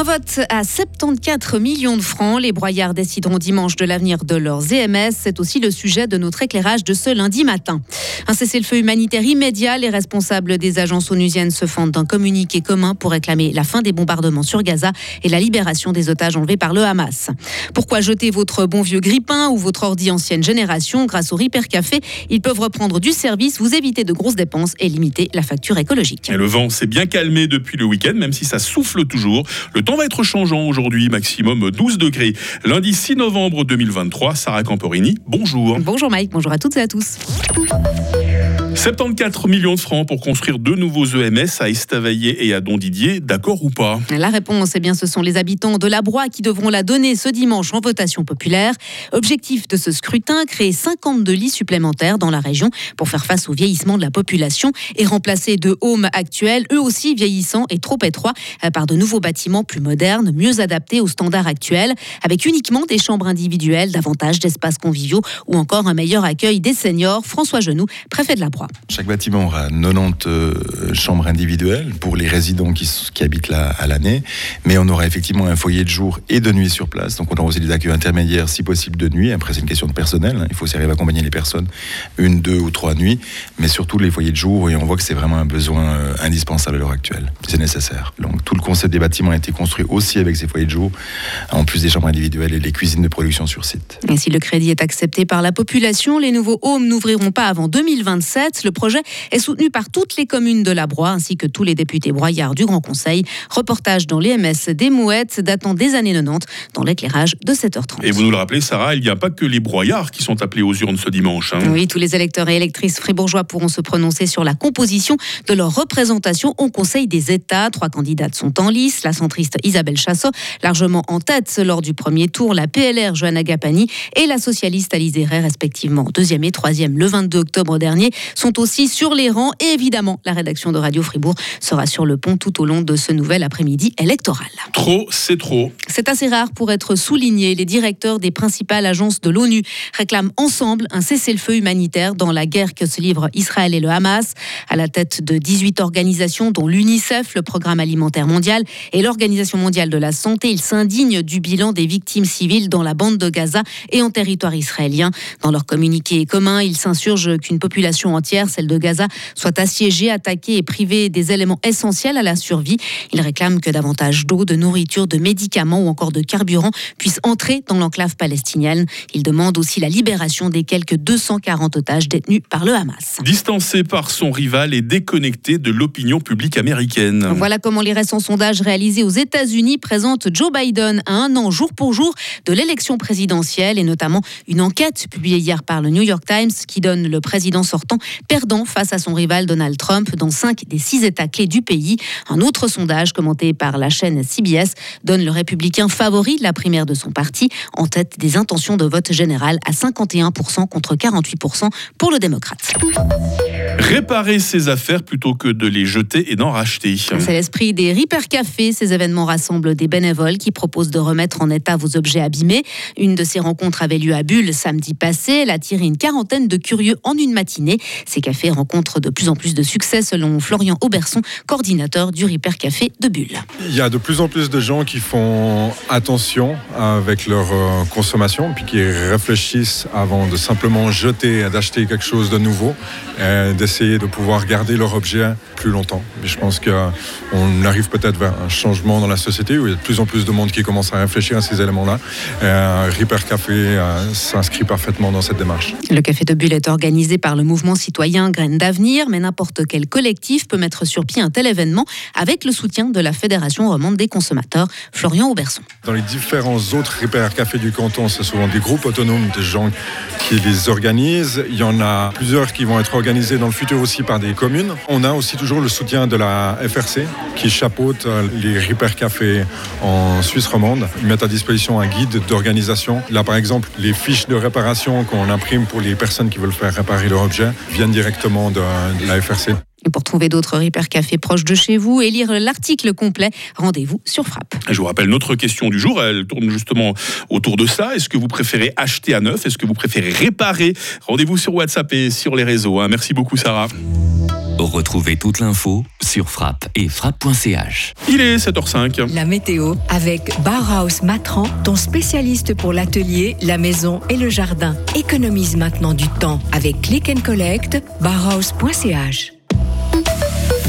Un vote à 74 millions de francs. Les broyards décideront dimanche de l'avenir de leurs EMS. C'est aussi le sujet de notre éclairage de ce lundi matin. Un cessez-le-feu humanitaire immédiat. Les responsables des agences onusiennes se fendent d'un communiqué commun pour réclamer la fin des bombardements sur Gaza et la libération des otages enlevés par le Hamas. Pourquoi jeter votre bon vieux grippin ou votre ordi ancienne génération? Grâce au Repair Café Ils peuvent reprendre du service, vous éviter de grosses dépenses et limiter la facture écologique. Le vent s'est bien calmé depuis le week-end, même si ça souffle toujours. Temps va être changeant aujourd'hui, maximum 12 degrés. Lundi 6 novembre 2023, Sarah Camporini, bonjour. Bonjour Mike, bonjour à toutes et à tous. 74 millions de francs pour construire deux nouveaux EMS à Estavayer et à Dondidier, d'accord ou pas? La réponse, eh bien, ce sont les habitants de la Broye qui devront la donner ce dimanche en votation populaire. Objectif de ce scrutin, créer 52 lits supplémentaires dans la région pour faire face au vieillissement de la population et remplacer deux homes actuels, eux aussi vieillissants et trop étroits, euh, par de nouveaux bâtiments plus modernes, mieux adaptés aux standards actuels, avec uniquement des chambres individuelles, davantage d'espaces conviviaux ou encore un meilleur accueil des seniors. François Genoux, préfet de la Broye. Chaque bâtiment aura 90 euh, chambres individuelles pour les résidents qui, habitent là à l'année, mais on aura effectivement un foyer de jour et de nuit sur place. Donc on aura aussi des accueils intermédiaires si possible de nuit. Après c'est une question de personnel, hein. il faut aussi arriver à accompagner les personnes une, deux ou trois nuits, mais surtout les foyers de jour et on voit que c'est vraiment un besoin euh, indispensable à l'heure actuelle. C'est nécessaire. Donc tout le concept des bâtiments a été construit aussi avec ces foyers de jour, en plus des chambres individuelles et les cuisines de production sur site. Et si le crédit est accepté par la population, les nouveaux homes n'ouvriront pas avant 2027. Le projet est soutenu par toutes les communes de la Broye ainsi que tous les députés broyards du Grand Conseil. Reportage dans l'EMS des Mouettes datant des années 90 dans l'éclairage de 7h30. Et vous nous le rappelez, Sarah, il n'y a pas que les broyards qui sont appelés aux urnes ce dimanche. Hein. Oui, tous les électeurs et électrices fribourgeois pourront se prononcer sur la composition de leur représentation au Conseil des États. Trois candidates sont en lice. La centriste Isabelle Chassot, largement en tête lors du premier tour, la PLR Johanna Gapani et la socialiste Alice respectivement deuxième et troisième le 22 octobre dernier, sont aussi sur les rangs. Et évidemment, la rédaction de Radio Fribourg sera sur le pont tout au long de ce nouvel après-midi électoral. Trop, c'est trop. C'est assez rare pour être souligné. Les directeurs des principales agences de l'ONU réclament ensemble un cessez-le-feu humanitaire dans la guerre que se livrent Israël et le Hamas. À la tête de 18 organisations, dont l'UNICEF, le Programme alimentaire mondial et l'Organisation mondiale de la santé, ils s'indignent du bilan des victimes civiles dans la bande de Gaza et en territoire israélien. Dans leur communiqué commun, ils s'insurgent qu'une population entière, celle de Gaza, soit assiégée, attaquée et privée des éléments essentiels à la survie. Ils réclament que davantage d'eau, de nourriture, de médicaments ou encore de carburant puissent entrer dans l'enclave palestinienne. Ils demandent aussi la libération des quelques 240 otages détenus par le Hamas. Distancé par son rival et déconnecté de l'opinion publique américaine. Voilà comment les récents sondages réalisés aux États-Unis présentent Joe Biden à un an jour pour jour de l'élection présidentielle et notamment une enquête publiée hier par le New York Times qui donne le président sortant perdant face à son rival Donald Trump dans cinq des six États clés du pays. Un autre sondage commenté par la chaîne CBS donne le républicain favori la primaire de son parti en tête des intentions de vote général à 51% contre 48% pour le démocrate. Réparer ses affaires plutôt que de les jeter et d'en racheter. C'est l'esprit des Repair Café. Ces événements rassemblent des bénévoles qui proposent de remettre en état vos objets abîmés. Une de ces rencontres avait lieu à Bulle samedi passé. Elle a tiré une quarantaine de curieux en une matinée. Ces cafés rencontrent de plus en plus de succès selon Florian Auberson, coordinateur du Repair Café de Bulle. Il y a de plus en plus de gens qui font attention avec leur euh, consommation puis qui réfléchissent avant de simplement jeter et d'acheter quelque chose de nouveau, d'essayer de pouvoir garder leur objet plus longtemps. Mais je pense qu'on arrive peut-être vers un changement dans la société où il y a de plus en plus de monde qui commence à réfléchir à ces éléments-là. Repair Café euh, s'inscrit parfaitement dans cette démarche. Le Café de Bulle est organisé par le mouvement citoyen Graines d'avenir, mais n'importe quel collectif peut mettre sur pied un tel événement avec le soutien de la Fédération romande des consommateurs, Florian Auberson. Dans les différents autres Repair Café du canton, c'est souvent des groupes autonomes de gens qui les organisent. Il y en a plusieurs qui vont être organisés dans futur aussi par des communes. On a aussi toujours le soutien de la FRC qui chapeaute les Repair Café en Suisse romande. Ils mettent à disposition un guide d'organisation. Là, par exemple, les fiches de réparation qu'on imprime pour les personnes qui veulent faire réparer leur objet viennent directement de, la FRC. Et pour trouver d'autres Repair Café proches de chez vous et lire l'article complet, rendez-vous sur Frappe. Je vous rappelle notre question du jour, elle tourne justement autour de ça. Est-ce que vous préférez acheter à neuf? Est-ce que vous préférez réparer? Rendez-vous sur WhatsApp et sur les réseaux. Hein. Merci beaucoup Sarah. Retrouvez toute l'info sur frappe et frappe.ch. Il est 7h05. La météo avec Bauhaus Matran, ton spécialiste pour l'atelier, la maison et le jardin. Économise maintenant du temps avec Click and Collect, bauhaus.ch.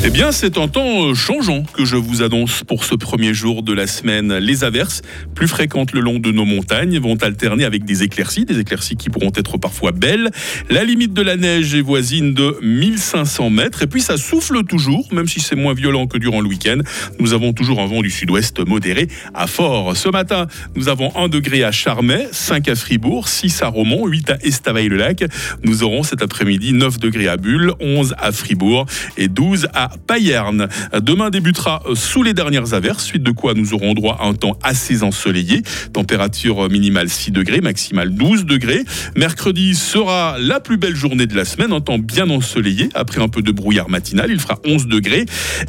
Eh bien, c'est un temps euh, changeant que je vous annonce pour ce premier jour de la semaine. Les averses, plus fréquentes le long de nos montagnes, vont alterner avec des éclaircies, des éclaircies qui pourront être parfois belles. La limite de la neige est voisine de 1500 mètres. Et puis, ça souffle toujours, même si c'est moins violent que durant le week-end. Nous avons toujours un vent du sud-ouest modéré à fort. Ce matin, nous avons 1 degré à Charmey, 5 à Fribourg, 6 à Romont, 8 à Estavayer-le-Lac. Nous aurons cet après-midi 9 degrés à Bulle, 11 à Fribourg et 12 à Payerne. Demain débutera sous les dernières averses, suite de quoi nous aurons droit à un temps assez ensoleillé. Température minimale 6 degrés, maximale 12 degrés. Mercredi sera la plus belle journée de la semaine, un temps bien ensoleillé. Après un peu de brouillard matinal, il fera 11 degrés.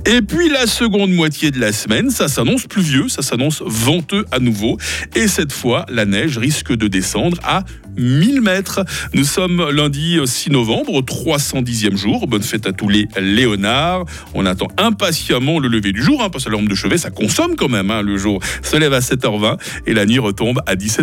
Et puis la seconde moitié de la semaine, ça s'annonce pluvieux, ça s'annonce venteux à nouveau. Et cette fois, la neige risque de descendre à 1000 mètres. Nous sommes lundi 6 novembre, 310e jour. Bonne fête à tous les Léonards. On attend impatiemment le lever du jour, hein, parce que la lampe de chevet, ça consomme quand même. Hein, le jour se lève à 7h20 et la nuit retombe à 17h.